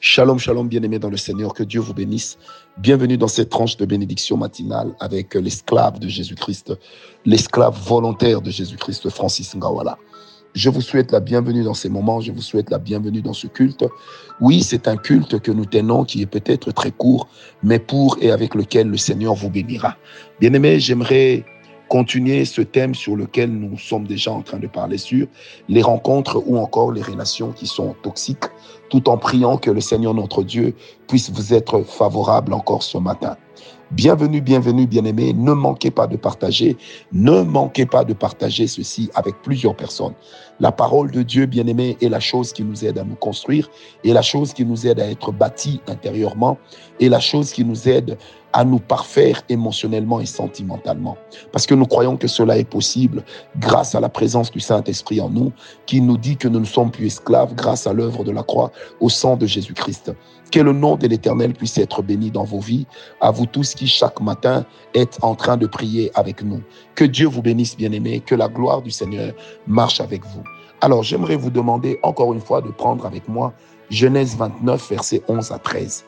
Shalom, shalom, bien-aimés dans le Seigneur, que Dieu vous bénisse. Bienvenue dans cette tranche de bénédiction matinale avec l'esclave de Jésus-Christ, l'esclave volontaire de Jésus-Christ, Francis Ngawala. Je vous souhaite la bienvenue dans ces moments, je vous souhaite la bienvenue dans ce culte. Oui, c'est un culte que nous tenons qui est peut-être très court, mais pour et avec lequel le Seigneur vous bénira. Bien-aimés, j'aimerais continuer ce thème sur lequel nous sommes déjà en train de parler sur les rencontres ou encore les relations qui sont toxiques, tout en priant que le Seigneur notre Dieu puisse vous être favorable encore ce matin. Bienvenue, bienvenue, bien-aimés. Ne manquez pas de partager. Ne manquez pas de partager ceci avec plusieurs personnes. La parole de Dieu, bien-aimé, est la chose qui nous aide à nous construire, et la chose qui nous aide à être bâtis intérieurement, et la chose qui nous aide à nous parfaire émotionnellement et sentimentalement. Parce que nous croyons que cela est possible grâce à la présence du Saint-Esprit en nous, qui nous dit que nous ne sommes plus esclaves grâce à l'œuvre de la croix au sang de Jésus-Christ. Que le nom de l'Éternel puisse être béni dans vos vies, à vous tous qui chaque matin êtes en train de prier avec nous. Que Dieu vous bénisse, bien-aimés, que la gloire du Seigneur marche avec vous. Alors j'aimerais vous demander encore une fois de prendre avec moi Genèse 29, versets 11 à 13.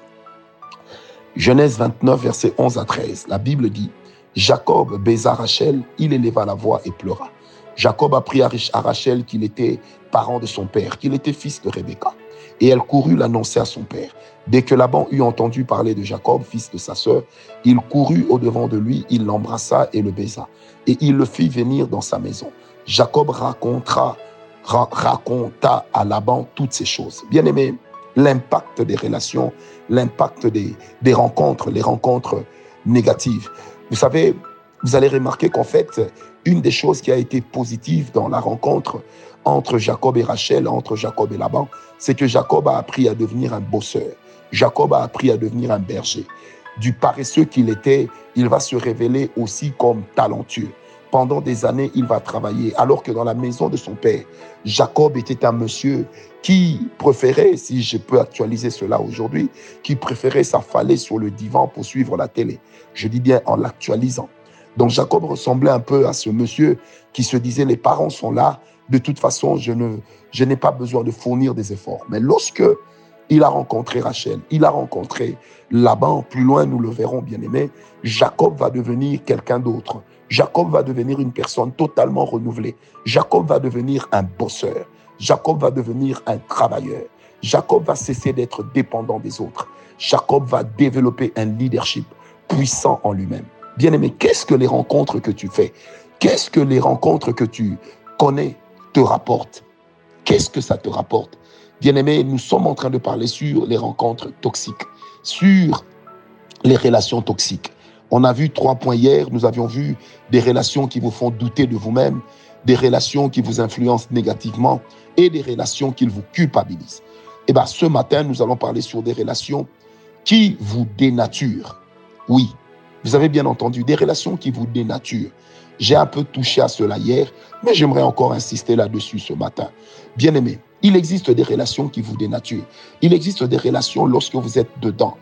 Genèse 29, versets 11 à 13. La Bible dit, Jacob baisa Rachel, il éleva la voix et pleura. Jacob apprit à Rachel qu'il était parent de son père, qu'il était fils de Rebecca. Et elle courut l'annoncer à son père. Dès que Laban eut entendu parler de Jacob, fils de sa sœur, il courut au-devant de lui, il l'embrassa et le baisa. Et il le fit venir dans sa maison. Jacob raconta, raconta à Laban toutes ces choses. Bien aimé, l'impact des relations, l'impact des, des rencontres, les rencontres négatives. Vous savez, vous allez remarquer qu'en fait, une des choses qui a été positive dans la rencontre entre Jacob et Rachel, entre Jacob et Laban, c'est que Jacob a appris à devenir un bosseur. Jacob a appris à devenir un berger. Du paresseux qu'il était, il va se révéler aussi comme talentueux. Pendant des années, il va travailler, alors que dans la maison de son père, Jacob était un monsieur qui préférait, si je peux actualiser cela aujourd'hui, qui préférait s'affaler sur le divan pour suivre la télé. Je dis bien en l'actualisant. Donc Jacob ressemblait un peu à ce monsieur qui se disait, les parents sont là, de toute façon, je ne, je n'ai pas besoin de fournir des efforts. Mais lorsque il a rencontré Rachel, il a rencontré Laban, plus loin nous le verrons bien aimé, Jacob va devenir quelqu'un d'autre. Jacob va devenir une personne totalement renouvelée. Jacob va devenir un bosseur. Jacob va devenir un travailleur. Jacob va cesser d'être dépendant des autres. Jacob va développer un leadership puissant en lui-même. Bien-aimé, qu'est-ce que les rencontres que tu fais? Qu'est-ce que les rencontres que tu connais te rapportent? Qu'est-ce que ça te rapporte? Bien-aimé, nous sommes en train de parler sur les rencontres toxiques, sur les relations toxiques. On a vu trois points hier. Nous avions vu des relations qui vous font douter de vous-même, des relations qui vous influencent négativement et des relations qui vous culpabilisent. Et eh bien, ce matin, nous allons parler sur des relations qui vous dénaturent. Oui, vous avez bien entendu, des relations qui vous dénaturent. J'ai un peu touché à cela hier, mais j'aimerais encore insister là-dessus ce matin. Bien aimé, il existe des relations qui vous dénaturent. Il existe des relations lorsque vous êtes dedans.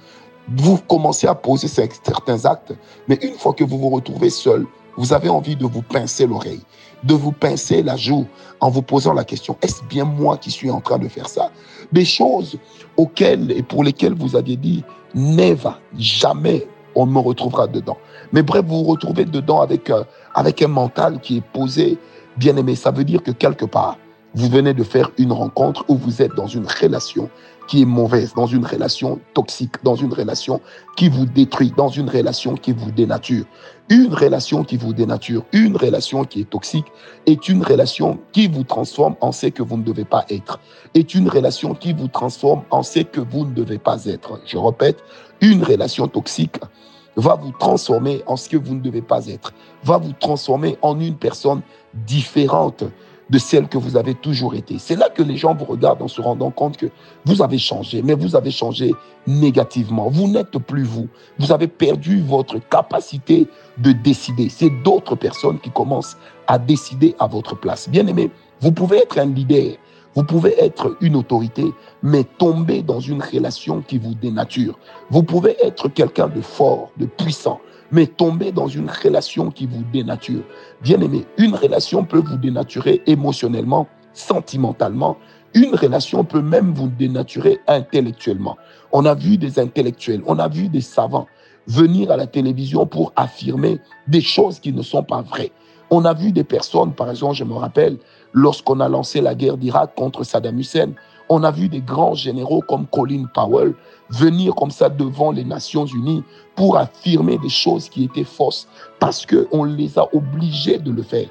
Vous commencez à poser certains actes, mais une fois que vous vous retrouvez seul, vous avez envie de vous pincer l'oreille, de vous pincer la joue en vous posant la question, est-ce bien moi qui suis en train de faire ça? Des choses auxquelles et pour lesquelles vous aviez dit, never, jamais on me retrouvera dedans. Mais bref, vous vous retrouvez dedans avec, euh, avec un mental qui est posé, bien aimé. Ça veut dire que quelque part, vous venez de faire une rencontre où vous êtes dans une relation qui est mauvaise, dans une relation toxique, dans une relation qui vous détruit, dans une relation qui vous dénature. Une relation qui vous dénature, une relation qui est toxique, est une relation qui vous transforme en ce que vous ne devez pas être. Est une relation qui vous transforme en ce que vous ne devez pas être. Je répète, une relation toxique va vous transformer en ce que vous ne devez pas être, va vous transformer en une personne différente de celle que vous avez toujours été. C'est là que les gens vous regardent en se rendant compte que vous avez changé, mais vous avez changé négativement. Vous n'êtes plus vous. Vous avez perdu votre capacité de décider. C'est d'autres personnes qui commencent à décider à votre place. Bien aimé, vous pouvez être un leader, vous pouvez être une autorité, mais tomber dans une relation qui vous dénature. Vous pouvez être quelqu'un de fort, de puissant, mais tomber dans une relation qui vous dénature. Bien aimé, une relation peut vous dénaturer émotionnellement, sentimentalement, Une relation peut même vous dénaturer intellectuellement. On a vu des intellectuels, on a vu des savants venir à la télévision pour affirmer des choses qui ne sont pas vraies. On a vu des personnes, par exemple, je me rappelle, lorsqu'on a lancé la guerre d'Irak contre Saddam Hussein, on a vu des grands généraux comme Colin Powell venir comme ça devant les Nations Unies pour affirmer des choses qui étaient fausses parce qu'on les a obligés de le faire.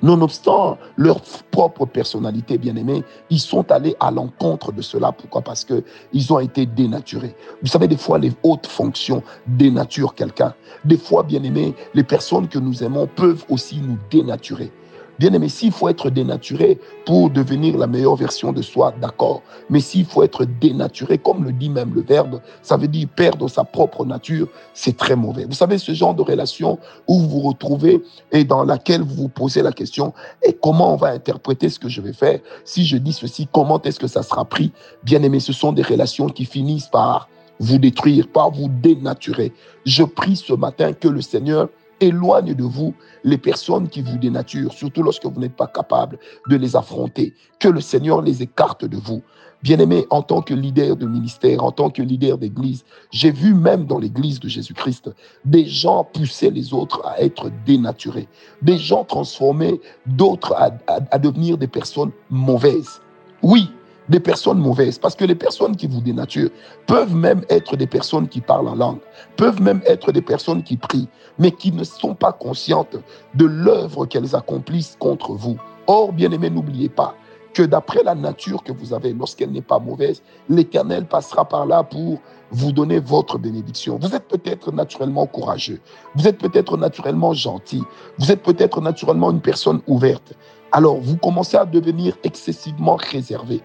Nonobstant leur propre personnalité, bien-aimée, ils sont allés à l'encontre de cela. Pourquoi? Parce qu'ils ont été dénaturés. Vous savez, des fois, les hautes fonctions dénaturent quelqu'un. Des fois, bien-aimés, les personnes que nous aimons peuvent aussi nous dénaturer. Bien aimé, s'il faut être dénaturé pour devenir la meilleure version de soi, d'accord. Mais s'il faut être dénaturé, comme le dit même le verbe, ça veut dire perdre sa propre nature, c'est très mauvais. Vous savez, ce genre de relation où vous vous retrouvez et dans laquelle vous vous posez la question, et comment on va interpréter ce que je vais faire Si je dis ceci, comment est-ce que ça sera pris Bien aimé, ce sont des relations qui finissent par vous détruire, par vous dénaturer. Je prie ce matin que le Seigneur éloigne de vous les personnes qui vous dénaturent, surtout lorsque vous n'êtes pas capable de les affronter. Que le Seigneur les écarte de vous. Bien-aimé, en tant que leader de ministère, en tant que leader d'église, j'ai vu même dans l'église de Jésus-Christ des gens pousser les autres à être dénaturés, des gens transformer d'autres à, à devenir des personnes mauvaises. Oui, des personnes mauvaises. Parce que les personnes qui vous dénaturent peuvent même être des personnes qui parlent en langue, peuvent même être des personnes qui prient, mais qui ne sont pas conscientes de l'œuvre qu'elles accomplissent contre vous. Or, bien aimé, n'oubliez pas que d'après la nature que vous avez, lorsqu'elle n'est pas mauvaise, l'Éternel passera par là pour vous donner votre bénédiction. Vous êtes peut-être naturellement courageux, vous êtes peut-être naturellement gentil, vous êtes peut-être naturellement une personne ouverte. Alors vous commencez à devenir excessivement réservé.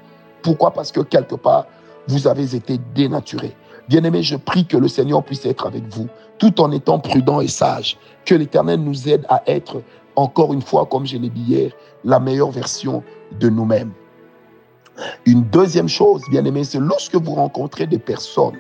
Pourquoi? Parce que quelque part, vous avez été dénaturé. Bien-aimé, je prie que le Seigneur puisse être avec vous, tout en étant prudent et sage. Que l'Éternel nous aide à être, encore une fois, comme je l'ai dit hier, la meilleure version de nous-mêmes. Une deuxième chose, bien-aimé, c'est lorsque vous rencontrez des personnes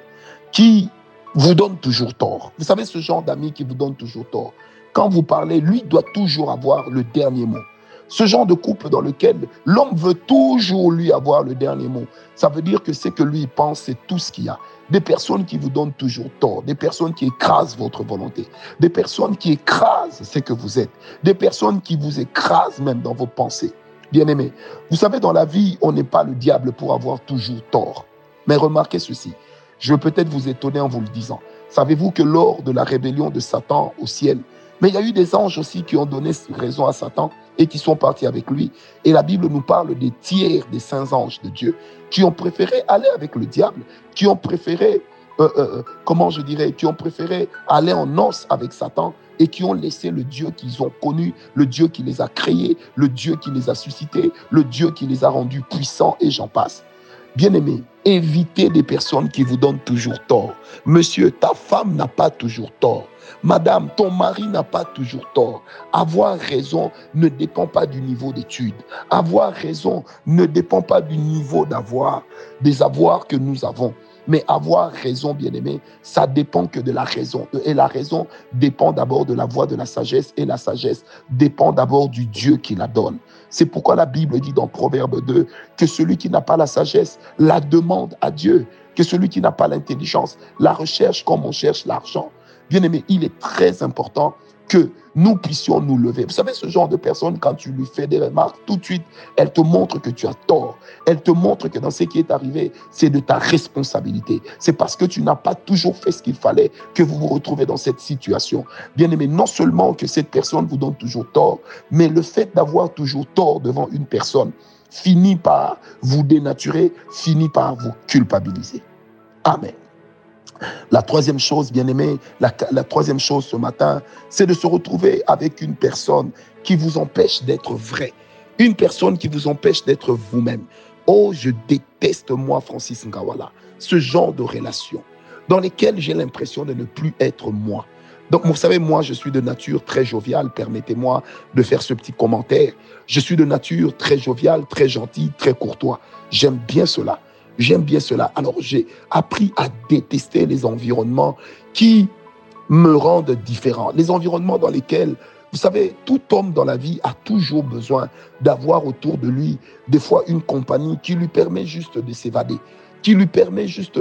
qui vous donnent toujours tort. Vous savez, ce genre d'amis qui vous donnent toujours tort. Quand vous parlez, lui doit toujours avoir le dernier mot. Ce genre de couple dans lequel l'homme veut toujours lui avoir le dernier mot. Ça veut dire que ce que lui pense, c'est tout ce qu'il y a. Des personnes qui vous donnent toujours tort, des personnes qui écrasent votre volonté, des personnes qui écrasent ce que vous êtes, des personnes qui vous écrasent même dans vos pensées. Bien-aimés, vous savez, dans la vie, on n'est pas le diable pour avoir toujours tort. Mais remarquez ceci, je vais peut-être vous étonner en vous le disant. Savez-vous que lors de la rébellion de Satan au ciel, mais il y a eu des anges aussi qui ont donné raison à Satan et qui sont partis avec lui. Et la Bible nous parle des tiers des saints anges de Dieu qui ont préféré aller avec le diable, qui ont préféré, comment je dirais, qui ont préféré aller en noces avec Satan et qui ont laissé le Dieu qu'ils ont connu, le Dieu qui les a créés, le Dieu qui les a suscités, le Dieu qui les a rendus puissants et j'en passe. Bien-aimés, évitez des personnes qui vous donnent toujours tort. Monsieur, ta femme n'a pas toujours tort. Madame, ton mari n'a pas toujours tort. Avoir raison ne dépend pas du niveau d'études. Avoir raison ne dépend pas du niveau d'avoir, des avoirs que nous avons. Mais avoir raison, bien-aimé, ça dépend que de la raison. Et la raison dépend d'abord de la voix de la sagesse. Et la sagesse dépend d'abord du Dieu qui la donne. C'est pourquoi la Bible dit dans Proverbe 2 que celui qui n'a pas la sagesse la demande à Dieu. Que celui qui n'a pas l'intelligence la recherche comme on cherche l'argent. Bien-aimé, il est très important que nous puissions nous lever. Vous savez, ce genre de personne, quand tu lui fais des remarques, tout de suite, elle te montre que tu as tort. Elle te montre que dans ce qui est arrivé, c'est de ta responsabilité. C'est parce que tu n'as pas toujours fait ce qu'il fallait que vous vous retrouvez dans cette situation. Bien aimé, non seulement que cette personne vous donne toujours tort, mais le fait d'avoir toujours tort devant une personne finit par vous dénaturer, finit par vous culpabiliser. Amen. La troisième chose, bien aimé, la, troisième chose ce matin, c'est de se retrouver avec une personne qui vous empêche d'être vrai, une personne qui vous empêche d'être vous-même. Oh, je déteste moi, Francis Ngawala, ce genre de relation dans lesquelles j'ai l'impression de ne plus être moi. Donc, vous savez, moi, je suis de nature très joviale. Permettez-moi de faire ce petit commentaire. Je suis de nature très joviale, très gentille, très courtois. J'aime bien cela. J'aime bien cela. Alors j'ai appris à détester les environnements qui me rendent différent. Les environnements dans lesquels, vous savez, tout homme dans la vie a toujours besoin d'avoir autour de lui des fois une compagnie qui lui permet juste de s'évader, qui lui permet juste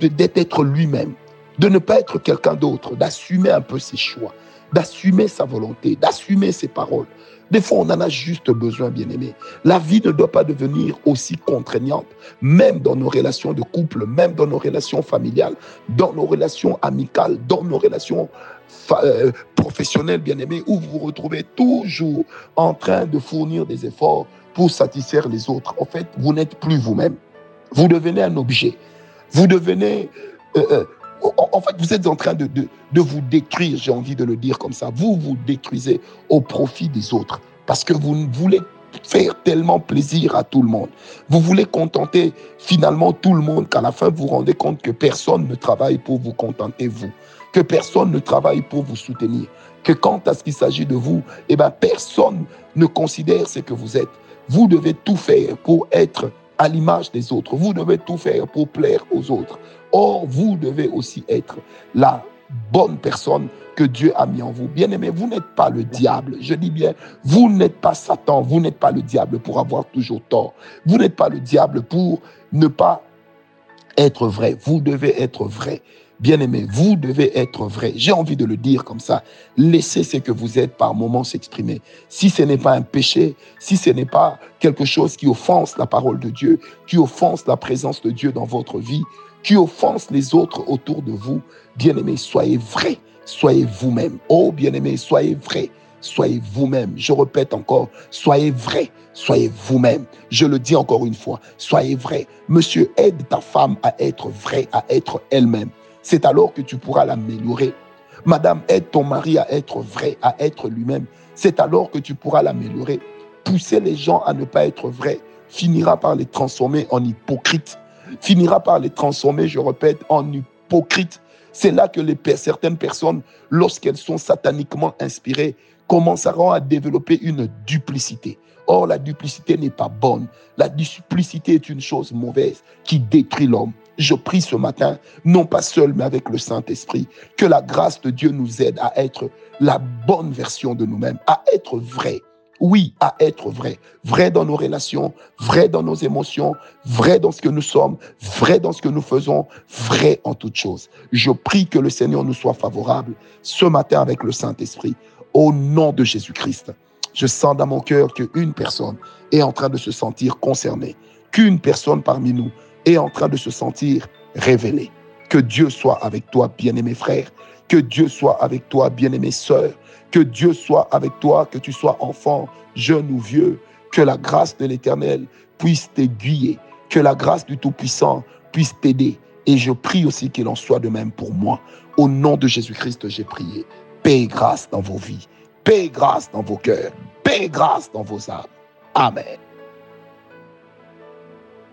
d'être lui-même, de ne pas être quelqu'un d'autre, d'assumer un peu ses choix, d'assumer sa volonté, d'assumer ses paroles. Des fois, on en a juste besoin, bien aimé. La vie ne doit pas devenir aussi contraignante, même dans nos relations de couple, même dans nos relations familiales, dans nos relations amicales, dans nos relations euh, professionnelles, bien aimé, où vous vous retrouvez toujours en train de fournir des efforts pour satisfaire les autres. En fait, vous n'êtes plus vous-même. Vous devenez un objet. Vous devenez euh, euh, en fait, vous êtes en train de, de, vous détruire, j'ai envie de le dire comme ça. Vous vous détruisez au profit des autres parce que vous voulez faire tellement plaisir à tout le monde. Vous voulez contenter finalement tout le monde qu'à la fin vous vous rendez compte que personne ne travaille pour vous contenter vous, que personne ne travaille pour vous soutenir, que quant à ce qu'il s'agit de vous, eh ben personne ne considère ce que vous êtes. Vous devez tout faire pour être à l'image des autres. Vous devez tout faire pour plaire aux autres. Or, vous devez aussi être la bonne personne que Dieu a mis en vous. Bien aimé, vous n'êtes pas le diable. Je dis bien, vous n'êtes pas Satan, vous n'êtes pas le diable pour avoir toujours tort. Vous n'êtes pas le diable pour ne pas être vrai. Vous devez être vrai. Bien-aimé, vous devez être vrai. J'ai envie de le dire comme ça. Laissez ce que vous êtes par moments s'exprimer. Si ce n'est pas un péché, si ce n'est pas quelque chose qui offense la parole de Dieu, qui offense la présence de Dieu dans votre vie, qui offense les autres autour de vous, bien-aimé, soyez vrai. Soyez vous-même. Oh, bien-aimé, soyez vrai. Soyez vous-même. Je répète encore, soyez vrai. Soyez vous-même. Je le dis encore une fois, soyez vrai. Monsieur, aide ta femme à être vraie, à être elle-même c'est alors que tu pourras l'améliorer. Madame, aide ton mari à être vrai, à être lui-même. C'est alors que tu pourras l'améliorer. Pousser les gens à ne pas être vrais finira par les transformer en hypocrites. Finira par les transformer, je répète, en hypocrites. C'est là que les, certaines personnes, lorsqu'elles sont sataniquement inspirées, commenceront à développer une duplicité. Or, la duplicité n'est pas bonne. La duplicité est une chose mauvaise qui détruit l'homme. Je prie ce matin, non pas seul, mais avec le Saint-Esprit, que la grâce de Dieu nous aide à être la bonne version de nous-mêmes, à être vrai. Oui, à être vrai. Vrai dans nos relations, vrai dans nos émotions, vrai dans ce que nous sommes, vrai dans ce que nous faisons, vrai en toutes choses. Je prie que le Seigneur nous soit favorable ce matin avec le Saint-Esprit. Au nom de Jésus-Christ, je sens dans mon cœur qu'une personne est en train de se sentir concernée, qu'une personne parmi nous est en train de se sentir révélé. Que Dieu soit avec toi, bien-aimé frère. Que Dieu soit avec toi, bien-aimé sœur. Que Dieu soit avec toi, que tu sois enfant, jeune ou vieux. Que la grâce de l'Éternel puisse t'aiguiller. Que la grâce du Tout-Puissant puisse t'aider. Et je prie aussi qu'il en soit de même pour moi. Au nom de Jésus-Christ, j'ai prié. Paix et grâce dans vos vies. Paix et grâce dans vos cœurs. Paix et grâce dans vos âmes. Amen.